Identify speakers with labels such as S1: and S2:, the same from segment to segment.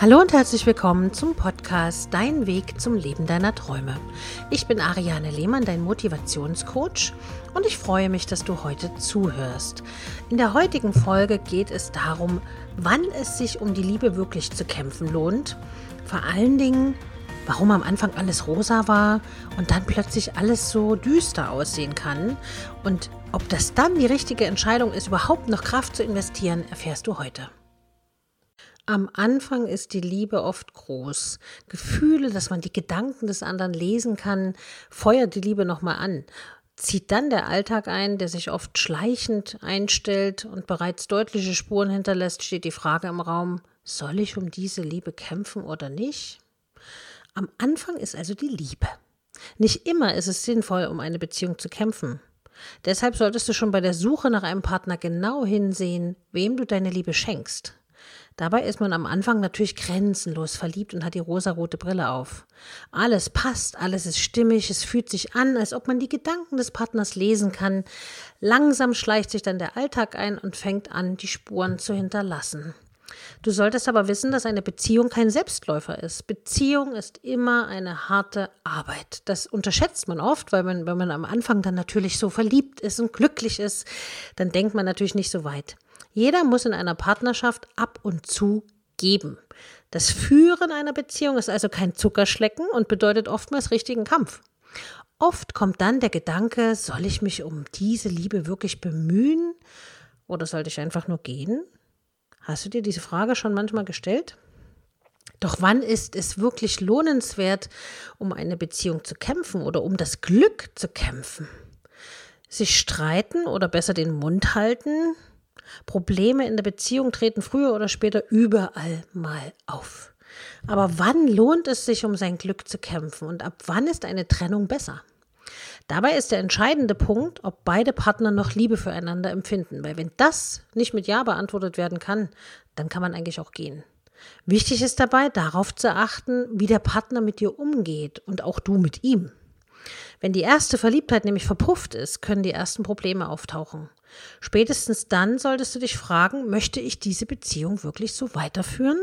S1: Hallo und herzlich willkommen zum Podcast Dein Weg zum Leben deiner Träume. Ich bin Ariane Lehmann, dein Motivationscoach und ich freue mich, dass du heute zuhörst. In der heutigen Folge geht es darum, wann es sich um die Liebe wirklich zu kämpfen lohnt. Vor allen Dingen, warum am Anfang alles rosa war und dann plötzlich alles so düster aussehen kann. Und ob das dann die richtige Entscheidung ist, überhaupt noch Kraft zu investieren, erfährst du heute. Am Anfang ist die Liebe oft groß. Gefühle, dass man die Gedanken des anderen lesen kann, feuert die Liebe nochmal an. Zieht dann der Alltag ein, der sich oft schleichend einstellt und bereits deutliche Spuren hinterlässt, steht die Frage im Raum, soll ich um diese Liebe kämpfen oder nicht? Am Anfang ist also die Liebe. Nicht immer ist es sinnvoll, um eine Beziehung zu kämpfen. Deshalb solltest du schon bei der Suche nach einem Partner genau hinsehen, wem du deine Liebe schenkst. Dabei ist man am Anfang natürlich grenzenlos verliebt und hat die rosarote Brille auf. Alles passt, alles ist stimmig, es fühlt sich an, als ob man die Gedanken des Partners lesen kann. Langsam schleicht sich dann der Alltag ein und fängt an, die Spuren zu hinterlassen. Du solltest aber wissen, dass eine Beziehung kein Selbstläufer ist. Beziehung ist immer eine harte Arbeit. Das unterschätzt man oft, weil man, wenn man am Anfang dann natürlich so verliebt ist und glücklich ist, dann denkt man natürlich nicht so weit. Jeder muss in einer Partnerschaft ab und zu geben. Das Führen einer Beziehung ist also kein Zuckerschlecken und bedeutet oftmals richtigen Kampf. Oft kommt dann der Gedanke, soll ich mich um diese Liebe wirklich bemühen oder sollte ich einfach nur gehen? Hast du dir diese Frage schon manchmal gestellt? Doch wann ist es wirklich lohnenswert, um eine Beziehung zu kämpfen oder um das Glück zu kämpfen? Sich streiten oder besser den Mund halten, Probleme in der Beziehung treten früher oder später überall mal auf. Aber wann lohnt es sich, um sein Glück zu kämpfen und ab wann ist eine Trennung besser? Dabei ist der entscheidende Punkt, ob beide Partner noch Liebe füreinander empfinden, weil wenn das nicht mit Ja beantwortet werden kann, dann kann man eigentlich auch gehen. Wichtig ist dabei, darauf zu achten, wie der Partner mit dir umgeht und auch du mit ihm. Wenn die erste Verliebtheit nämlich verpufft ist, können die ersten Probleme auftauchen. Spätestens dann solltest du dich fragen, möchte ich diese Beziehung wirklich so weiterführen?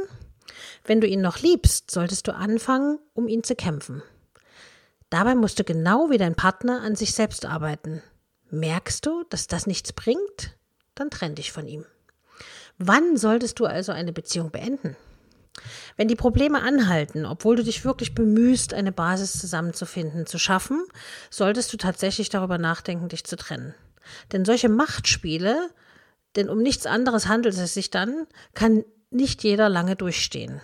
S1: Wenn du ihn noch liebst, solltest du anfangen, um ihn zu kämpfen. Dabei musst du genau wie dein Partner an sich selbst arbeiten. Merkst du, dass das nichts bringt? Dann trenn dich von ihm. Wann solltest du also eine Beziehung beenden? Wenn die Probleme anhalten, obwohl du dich wirklich bemühst, eine Basis zusammenzufinden, zu schaffen, solltest du tatsächlich darüber nachdenken, dich zu trennen. Denn solche Machtspiele, denn um nichts anderes handelt es sich dann, kann nicht jeder lange durchstehen.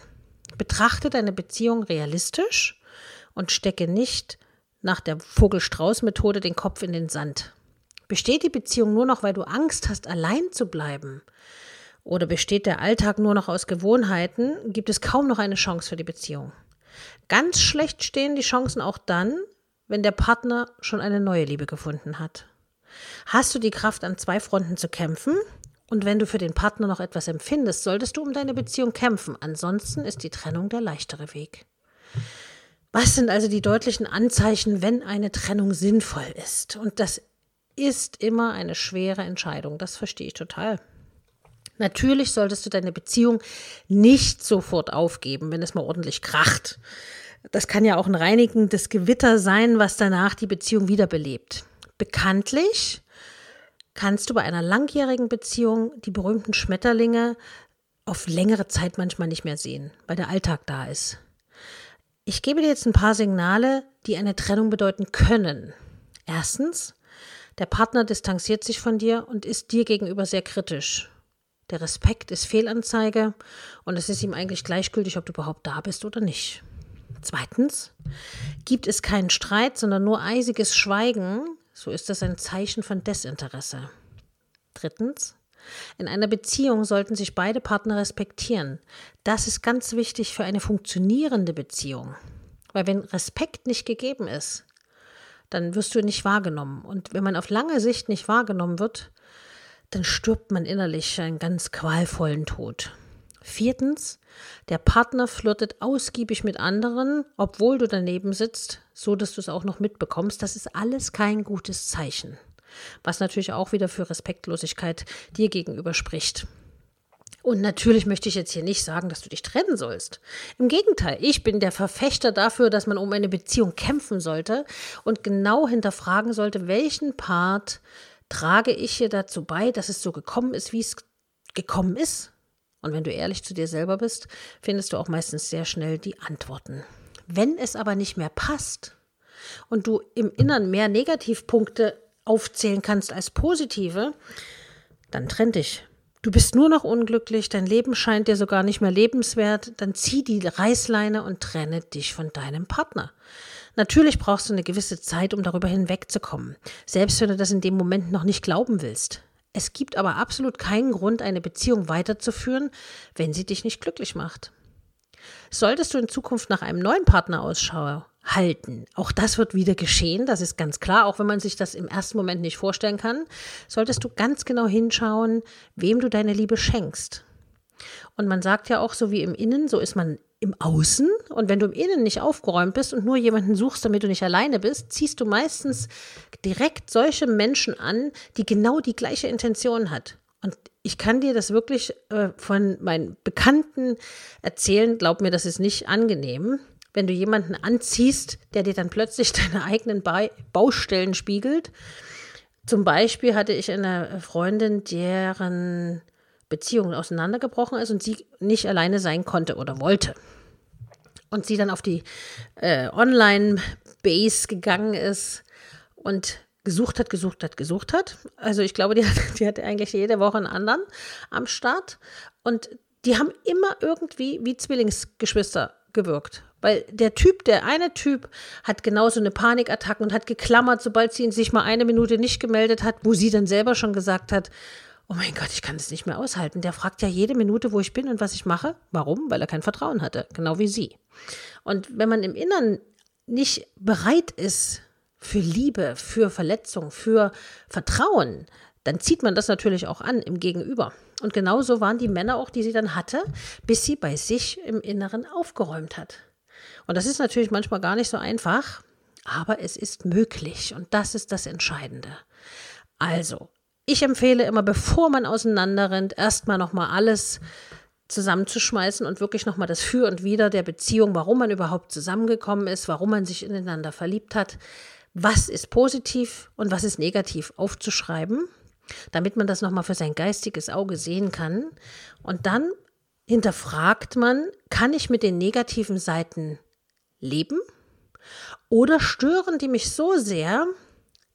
S1: Betrachte deine Beziehung realistisch und stecke nicht nach der Vogel-Strauß-Methode den Kopf in den Sand. Besteht die Beziehung nur noch, weil du Angst hast, allein zu bleiben? Oder besteht der Alltag nur noch aus Gewohnheiten, gibt es kaum noch eine Chance für die Beziehung. Ganz schlecht stehen die Chancen auch dann, wenn der Partner schon eine neue Liebe gefunden hat. Hast du die Kraft, an zwei Fronten zu kämpfen? Und wenn du für den Partner noch etwas empfindest, solltest du um deine Beziehung kämpfen. Ansonsten ist die Trennung der leichtere Weg. Was sind also die deutlichen Anzeichen, wenn eine Trennung sinnvoll ist? Und das ist immer eine schwere Entscheidung. Das verstehe ich total. Natürlich solltest du deine Beziehung nicht sofort aufgeben, wenn es mal ordentlich kracht. Das kann ja auch ein reinigendes Gewitter sein, was danach die Beziehung wiederbelebt. Bekanntlich kannst du bei einer langjährigen Beziehung die berühmten Schmetterlinge auf längere Zeit manchmal nicht mehr sehen, weil der Alltag da ist. Ich gebe dir jetzt ein paar Signale, die eine Trennung bedeuten können. Erstens, der Partner distanziert sich von dir und ist dir gegenüber sehr kritisch. Der Respekt ist Fehlanzeige und es ist ihm eigentlich gleichgültig, ob du überhaupt da bist oder nicht. Zweitens, gibt es keinen Streit, sondern nur eisiges Schweigen, so ist das ein Zeichen von Desinteresse. Drittens, in einer Beziehung sollten sich beide Partner respektieren. Das ist ganz wichtig für eine funktionierende Beziehung. Weil wenn Respekt nicht gegeben ist, dann wirst du nicht wahrgenommen. Und wenn man auf lange Sicht nicht wahrgenommen wird, dann stirbt man innerlich einen ganz qualvollen Tod. Viertens, der Partner flirtet ausgiebig mit anderen, obwohl du daneben sitzt, so dass du es auch noch mitbekommst. Das ist alles kein gutes Zeichen. Was natürlich auch wieder für Respektlosigkeit dir gegenüber spricht. Und natürlich möchte ich jetzt hier nicht sagen, dass du dich trennen sollst. Im Gegenteil, ich bin der Verfechter dafür, dass man um eine Beziehung kämpfen sollte und genau hinterfragen sollte, welchen Part trage ich hier dazu bei, dass es so gekommen ist, wie es gekommen ist. Und wenn du ehrlich zu dir selber bist, findest du auch meistens sehr schnell die Antworten. Wenn es aber nicht mehr passt und du im Innern mehr Negativpunkte aufzählen kannst als positive, dann trenn dich Du bist nur noch unglücklich, dein Leben scheint dir sogar nicht mehr lebenswert, dann zieh die Reißleine und trenne dich von deinem Partner. Natürlich brauchst du eine gewisse Zeit, um darüber hinwegzukommen, selbst wenn du das in dem Moment noch nicht glauben willst. Es gibt aber absolut keinen Grund, eine Beziehung weiterzuführen, wenn sie dich nicht glücklich macht. Solltest du in Zukunft nach einem neuen Partner Ausschau halten. Auch das wird wieder geschehen, das ist ganz klar, auch wenn man sich das im ersten Moment nicht vorstellen kann, solltest du ganz genau hinschauen, wem du deine Liebe schenkst. Und man sagt ja auch, so wie im Innen, so ist man im Außen. Und wenn du im Innen nicht aufgeräumt bist und nur jemanden suchst, damit du nicht alleine bist, ziehst du meistens direkt solche Menschen an, die genau die gleiche Intention hat. Und ich kann dir das wirklich äh, von meinen Bekannten erzählen. Glaub mir, das ist nicht angenehm wenn du jemanden anziehst, der dir dann plötzlich deine eigenen ba Baustellen spiegelt. Zum Beispiel hatte ich eine Freundin, deren Beziehung auseinandergebrochen ist und sie nicht alleine sein konnte oder wollte. Und sie dann auf die äh, Online-Base gegangen ist und gesucht hat, gesucht hat, gesucht hat. Also ich glaube, die, hat, die hatte eigentlich jede Woche einen anderen am Start. Und die haben immer irgendwie wie Zwillingsgeschwister gewirkt. Weil der Typ, der eine Typ, hat genauso eine Panikattacke und hat geklammert, sobald sie sich mal eine Minute nicht gemeldet hat, wo sie dann selber schon gesagt hat, oh mein Gott, ich kann das nicht mehr aushalten. Der fragt ja jede Minute, wo ich bin und was ich mache. Warum? Weil er kein Vertrauen hatte, genau wie sie. Und wenn man im Innern nicht bereit ist für Liebe, für Verletzung, für Vertrauen, dann zieht man das natürlich auch an im Gegenüber. Und genauso waren die Männer auch, die sie dann hatte, bis sie bei sich im Inneren aufgeräumt hat. Und das ist natürlich manchmal gar nicht so einfach, aber es ist möglich und das ist das Entscheidende. Also, ich empfehle immer, bevor man auseinanderrennt, erstmal nochmal alles zusammenzuschmeißen und wirklich nochmal das Für und Wider der Beziehung, warum man überhaupt zusammengekommen ist, warum man sich ineinander verliebt hat, was ist positiv und was ist negativ aufzuschreiben, damit man das nochmal für sein geistiges Auge sehen kann. Und dann hinterfragt man, kann ich mit den negativen Seiten leben? Oder stören die mich so sehr,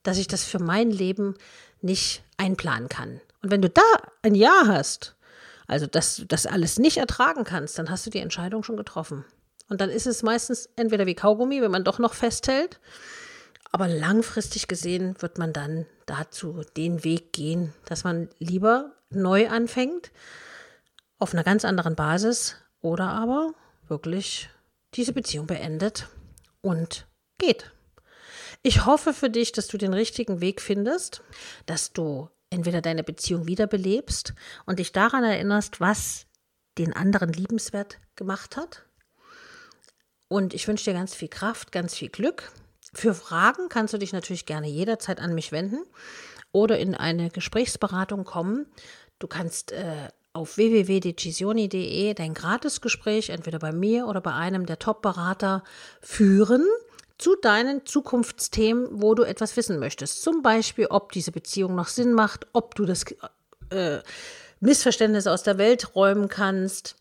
S1: dass ich das für mein Leben nicht einplanen kann? Und wenn du da ein Ja hast, also dass du das alles nicht ertragen kannst, dann hast du die Entscheidung schon getroffen. Und dann ist es meistens entweder wie Kaugummi, wenn man doch noch festhält, aber langfristig gesehen wird man dann dazu den Weg gehen, dass man lieber neu anfängt, auf einer ganz anderen Basis oder aber wirklich diese Beziehung beendet und geht. Ich hoffe für dich, dass du den richtigen Weg findest, dass du entweder deine Beziehung wiederbelebst und dich daran erinnerst, was den anderen liebenswert gemacht hat. Und ich wünsche dir ganz viel Kraft, ganz viel Glück. Für Fragen kannst du dich natürlich gerne jederzeit an mich wenden oder in eine Gesprächsberatung kommen. Du kannst äh, auf www.decisioni.de dein Gratisgespräch entweder bei mir oder bei einem der Top-Berater führen zu deinen Zukunftsthemen, wo du etwas wissen möchtest. Zum Beispiel, ob diese Beziehung noch Sinn macht, ob du das äh, Missverständnis aus der Welt räumen kannst,